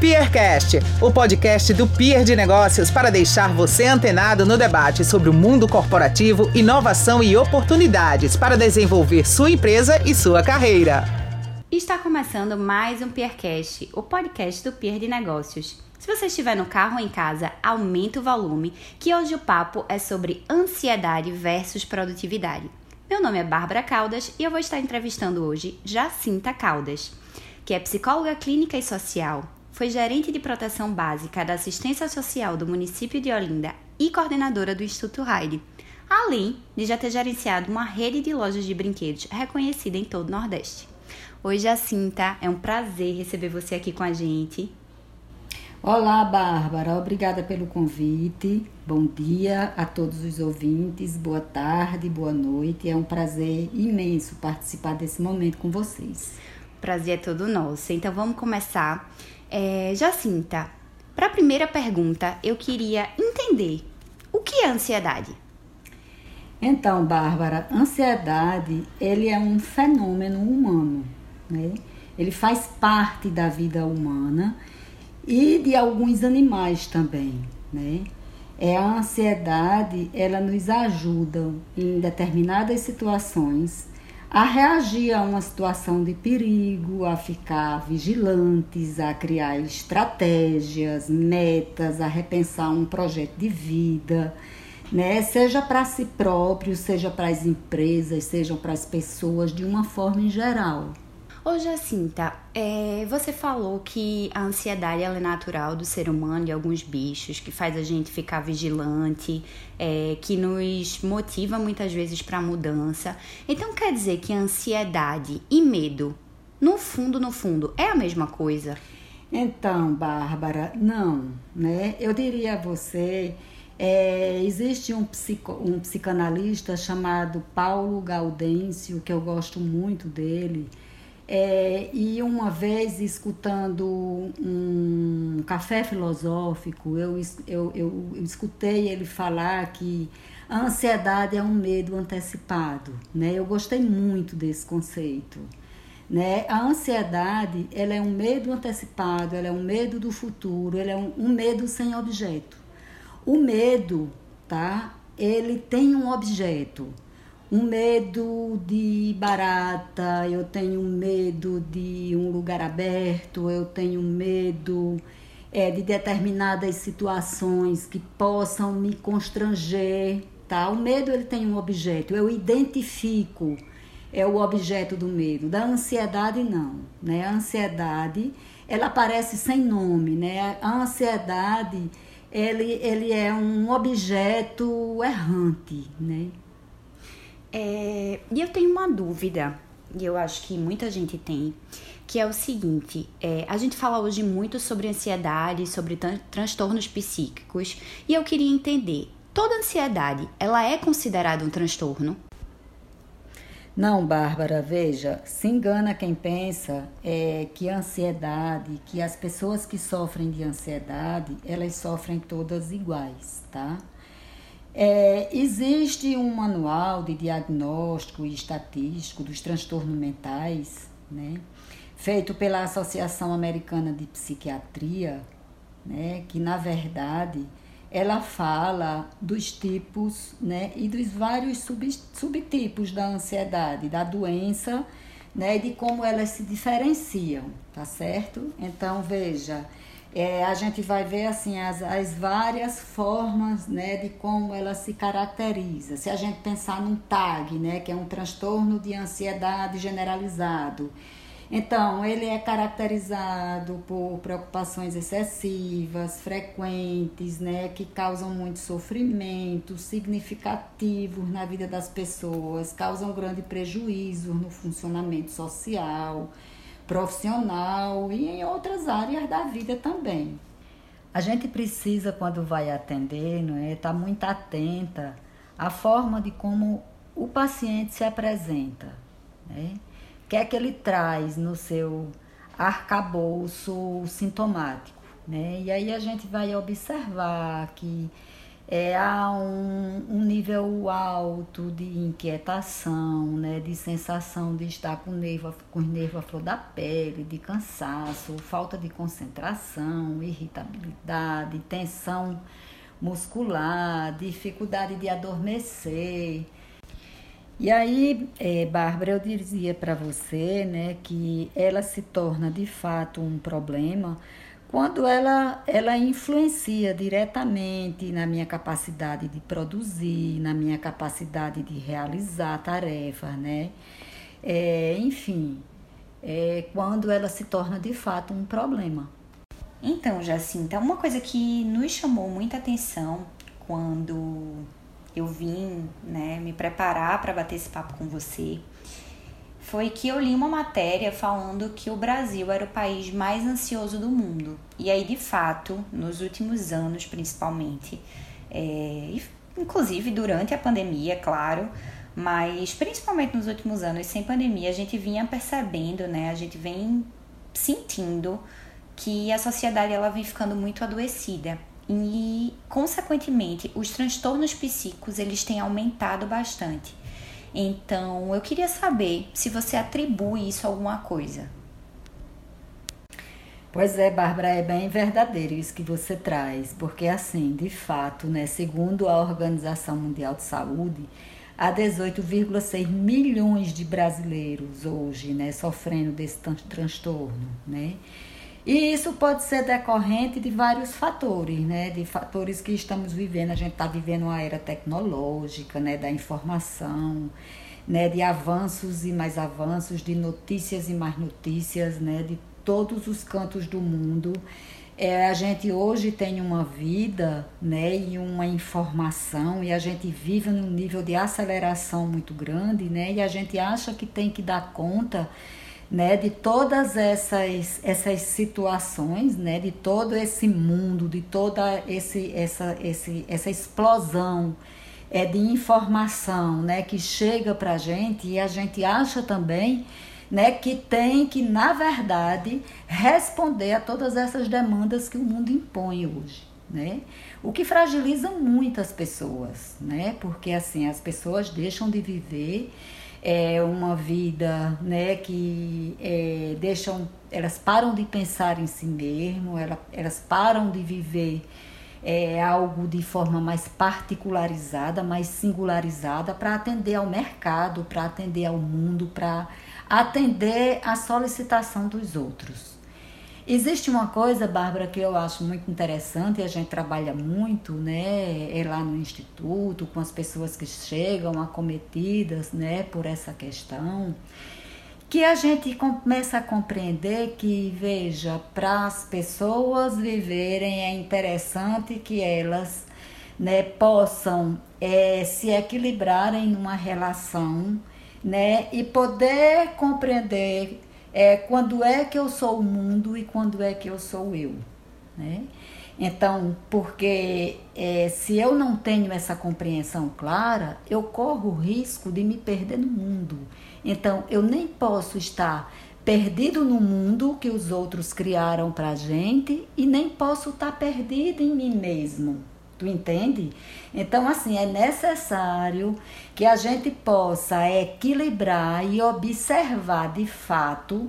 Peercast, o podcast do Peer de Negócios para deixar você antenado no debate sobre o mundo corporativo, inovação e oportunidades para desenvolver sua empresa e sua carreira. Está começando mais um Peercast, o podcast do Peer de Negócios. Se você estiver no carro ou em casa, aumenta o volume, que hoje o papo é sobre ansiedade versus produtividade. Meu nome é Bárbara Caldas e eu vou estar entrevistando hoje Jacinta Caldas, que é psicóloga clínica e social, foi gerente de proteção básica da assistência social do município de Olinda e coordenadora do Instituto Heide, além de já ter gerenciado uma rede de lojas de brinquedos reconhecida em todo o Nordeste. Oi, Jacinta, é um prazer receber você aqui com a gente. Olá, Bárbara, obrigada pelo convite. Bom dia a todos os ouvintes, boa tarde, boa noite. É um prazer imenso participar desse momento com vocês. Prazer é todo nosso. Então vamos começar é, Jacinta, para a primeira pergunta, eu queria entender o que é ansiedade. Então, Bárbara, ansiedade ele é um fenômeno humano, né? Ele faz parte da vida humana e de alguns animais também, né? É a ansiedade, ela nos ajuda em determinadas situações a reagir a uma situação de perigo, a ficar vigilantes, a criar estratégias, metas, a repensar um projeto de vida, né? Seja para si próprio, seja para as empresas, seja para as pessoas de uma forma em geral. Ô Jacinta, é, você falou que a ansiedade é natural do ser humano e alguns bichos, que faz a gente ficar vigilante, é, que nos motiva muitas vezes para mudança. Então quer dizer que ansiedade e medo, no fundo, no fundo, é a mesma coisa? Então, Bárbara, não, né? Eu diria a você é, existe um, psico, um psicanalista chamado Paulo Gaudêncio, que eu gosto muito dele, é, e uma vez, escutando um café filosófico, eu, eu, eu, eu escutei ele falar que a ansiedade é um medo antecipado. Né? Eu gostei muito desse conceito. Né? A ansiedade ela é um medo antecipado, ela é um medo do futuro, ela é um, um medo sem objeto. O medo, tá? Ele tem um objeto um medo de barata, eu tenho medo de um lugar aberto, eu tenho medo é, de determinadas situações que possam me constranger, tá? O medo ele tem um objeto, eu identifico é o objeto do medo. Da ansiedade não, né? A ansiedade ela aparece sem nome, né? A ansiedade ele, ele é um objeto errante, né? É, e eu tenho uma dúvida, e eu acho que muita gente tem, que é o seguinte: é, a gente fala hoje muito sobre ansiedade, sobre transtornos psíquicos, e eu queria entender: toda ansiedade ela é considerada um transtorno? Não, Bárbara, veja, se engana quem pensa é, que a ansiedade, que as pessoas que sofrem de ansiedade, elas sofrem todas iguais, tá? É, existe um manual de diagnóstico e estatístico dos transtornos mentais, né, feito pela Associação Americana de Psiquiatria, né, que na verdade ela fala dos tipos né, e dos vários sub, subtipos da ansiedade, da doença, né, e de como elas se diferenciam, tá certo? Então, veja, é, a gente vai ver assim as, as várias formas né, de como ela se caracteriza. Se a gente pensar num TAG, né, que é um transtorno de ansiedade generalizado, então ele é caracterizado por preocupações excessivas, frequentes, né, que causam muito sofrimento, significativos na vida das pessoas, causam grande prejuízo no funcionamento social profissional e em outras áreas da vida também. A gente precisa, quando vai atender, não é, estar tá muito atenta à forma de como o paciente se apresenta, né? O que é que ele traz no seu arcabouço sintomático, né? E aí a gente vai observar que é, há um, um, nível alto de inquietação, né, de sensação de estar com, nervo, com os nervos à flor da pele, de cansaço, falta de concentração, irritabilidade, tensão muscular, dificuldade de adormecer. E aí, é, Bárbara, eu dizia para você né, que ela se torna de fato um problema quando ela, ela influencia diretamente na minha capacidade de produzir, na minha capacidade de realizar tarefas, né? É, enfim, é quando ela se torna de fato um problema. Então, Jacinta, uma coisa que nos chamou muita atenção quando eu vim né, me preparar para bater esse papo com você foi que eu li uma matéria falando que o Brasil era o país mais ansioso do mundo. E aí, de fato, nos últimos anos, principalmente, é, inclusive durante a pandemia, claro, mas principalmente nos últimos anos, sem pandemia, a gente vinha percebendo, né? A gente vem sentindo que a sociedade ela vem ficando muito adoecida e, consequentemente, os transtornos psíquicos eles têm aumentado bastante. Então, eu queria saber se você atribui isso a alguma coisa. Pois é, Bárbara, é bem verdadeiro isso que você traz, porque assim, de fato, né, segundo a Organização Mundial de Saúde, há 18,6 milhões de brasileiros hoje, né, sofrendo desse transtorno, né? E isso pode ser decorrente de vários fatores, né? De fatores que estamos vivendo. A gente está vivendo uma era tecnológica, né? Da informação, né? De avanços e mais avanços, de notícias e mais notícias, né? De todos os cantos do mundo. É, a gente hoje tem uma vida, né? E uma informação e a gente vive num nível de aceleração muito grande, né? E a gente acha que tem que dar conta né, de todas essas, essas situações, né, de todo esse mundo, de toda esse, essa, esse, essa explosão é, de informação né, que chega para a gente e a gente acha também né, que tem que, na verdade, responder a todas essas demandas que o mundo impõe hoje. Né? O que fragiliza muitas pessoas, né? porque assim as pessoas deixam de viver é uma vida né, que é, deixam, elas param de pensar em si mesmo, elas, elas param de viver é, algo de forma mais particularizada, mais singularizada, para atender ao mercado, para atender ao mundo, para atender à solicitação dos outros. Existe uma coisa, Bárbara, que eu acho muito interessante e a gente trabalha muito, né, é lá no instituto, com as pessoas que chegam acometidas, né, por essa questão, que a gente começa a compreender que, veja, para as pessoas viverem é interessante que elas, né, possam é, se equilibrarem numa relação, né, e poder compreender é quando é que eu sou o mundo e quando é que eu sou eu, né? Então, porque é, se eu não tenho essa compreensão clara, eu corro o risco de me perder no mundo. Então, eu nem posso estar perdido no mundo que os outros criaram para gente e nem posso estar perdido em mim mesmo. Tu entende? Então, assim, é necessário que a gente possa equilibrar e observar de fato,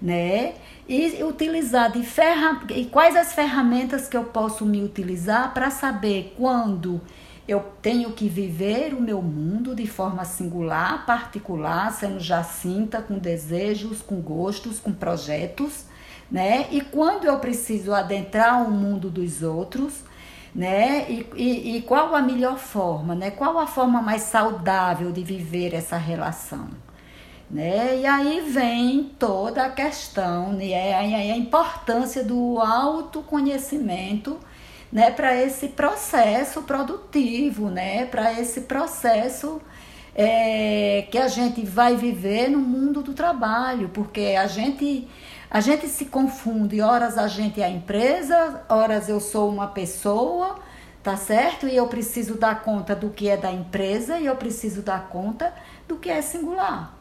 né? E utilizar de ferra... e quais as ferramentas que eu posso me utilizar para saber quando eu tenho que viver o meu mundo de forma singular, particular, sendo Jacinta, com desejos, com gostos, com projetos, né? E quando eu preciso adentrar o mundo dos outros né? E, e, e, qual a melhor forma, né? Qual a forma mais saudável de viver essa relação, né? E aí vem toda a questão, né? A, importância do autoconhecimento, né? Para esse processo produtivo, né? Para esse processo é, que a gente vai viver no mundo do trabalho, porque a gente a gente se confunde, horas a gente é a empresa, horas eu sou uma pessoa, tá certo? E eu preciso dar conta do que é da empresa e eu preciso dar conta do que é singular.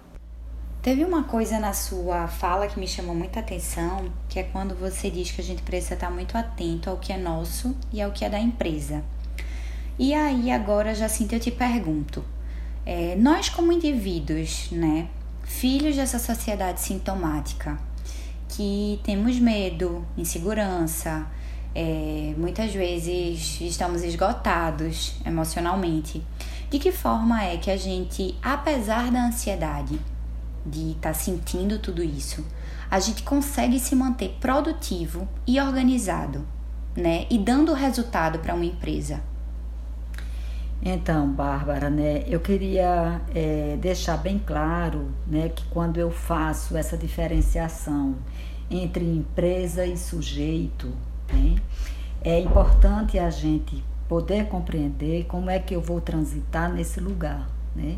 Teve uma coisa na sua fala que me chamou muita atenção, que é quando você diz que a gente precisa estar muito atento ao que é nosso e ao que é da empresa. E aí agora, Jacinta, eu te pergunto, é, nós como indivíduos, né, filhos dessa sociedade sintomática, que temos medo, insegurança, é, muitas vezes estamos esgotados emocionalmente. De que forma é que a gente, apesar da ansiedade, de estar tá sentindo tudo isso, a gente consegue se manter produtivo e organizado, né? E dando resultado para uma empresa. Então, Bárbara, né, eu queria é, deixar bem claro né, que quando eu faço essa diferenciação entre empresa e sujeito, né, é importante a gente poder compreender como é que eu vou transitar nesse lugar. Né?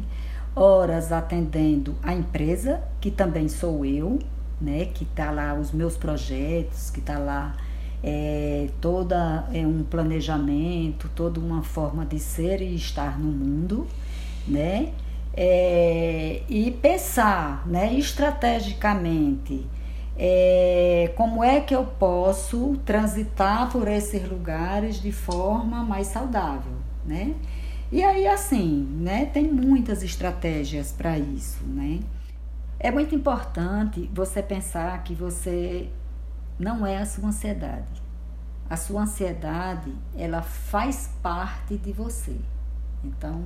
Horas atendendo a empresa, que também sou eu, né, que está lá os meus projetos, que está lá é, toda é, um planejamento, toda uma forma de ser e estar no mundo, né? É, e pensar, né, estrategicamente, é, como é que eu posso transitar por esses lugares de forma mais saudável, né? E aí assim, né, tem muitas estratégias para isso, né? É muito importante você pensar que você não é a sua ansiedade. A sua ansiedade, ela faz parte de você. Então,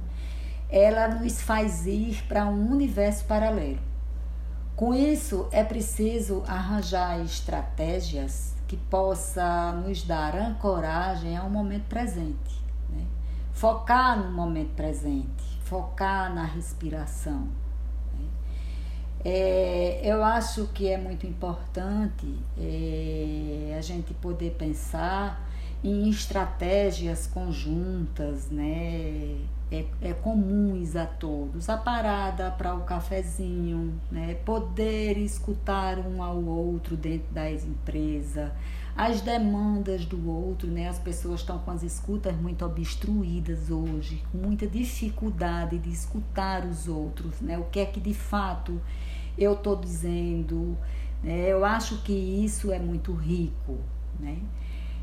ela nos faz ir para um universo paralelo. Com isso, é preciso arranjar estratégias que possa nos dar ancoragem ao momento presente. Né? Focar no momento presente, focar na respiração é, eu acho que é muito importante é, a gente poder pensar em estratégias conjuntas, né? É, é comuns a todos. A parada para o cafezinho, né? poder escutar um ao outro dentro da empresa, as demandas do outro, né? As pessoas estão com as escutas muito obstruídas hoje, com muita dificuldade de escutar os outros, né? O que é que de fato eu estou dizendo. Né? Eu acho que isso é muito rico, né?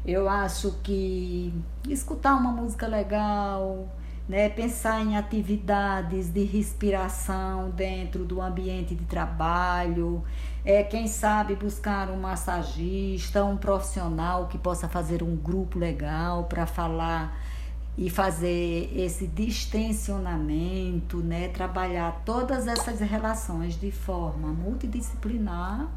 Eu acho que escutar uma música legal, né? pensar em atividades de respiração dentro do ambiente de trabalho, é, quem sabe buscar um massagista, um profissional que possa fazer um grupo legal para falar e fazer esse distensionamento, né, trabalhar todas essas relações de forma multidisciplinar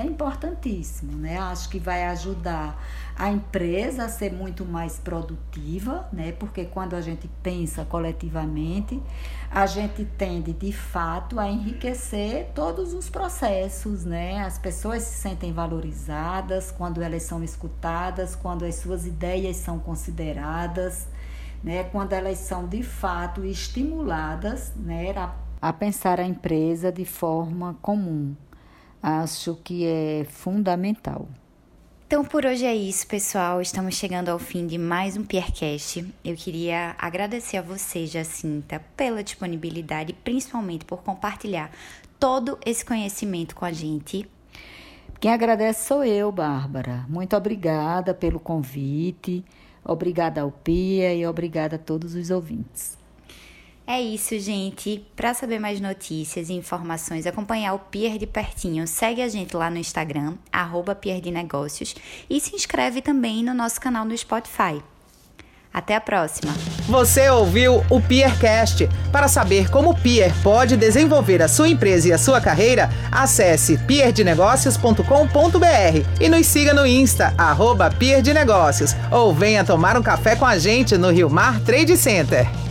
é importantíssimo, né? Acho que vai ajudar a empresa a ser muito mais produtiva, né? Porque quando a gente pensa coletivamente, a gente tende de fato a enriquecer todos os processos, né? As pessoas se sentem valorizadas quando elas são escutadas, quando as suas ideias são consideradas né, quando elas são de fato estimuladas né, a, pensar a empresa de forma comum. Acho que é fundamental. Então por hoje é isso, pessoal. Estamos chegando ao fim de mais um Piercast. Eu queria agradecer a você, Jacinta, pela disponibilidade, principalmente por compartilhar todo esse conhecimento com a gente. Quem agradece sou eu, Bárbara. Muito obrigada pelo convite. Obrigada ao Pia e obrigada a todos os ouvintes. É isso, gente. Para saber mais notícias e informações, acompanhar o Pier de pertinho, segue a gente lá no Instagram, arroba Pier de Negócios, e se inscreve também no nosso canal no Spotify. Até a próxima. Você ouviu o Peercast. Para saber como o Peer pode desenvolver a sua empresa e a sua carreira, acesse peerdenegócios.com.br e nos siga no Insta, arroba Peer de Negócios, ou venha tomar um café com a gente no Rio Mar Trade Center.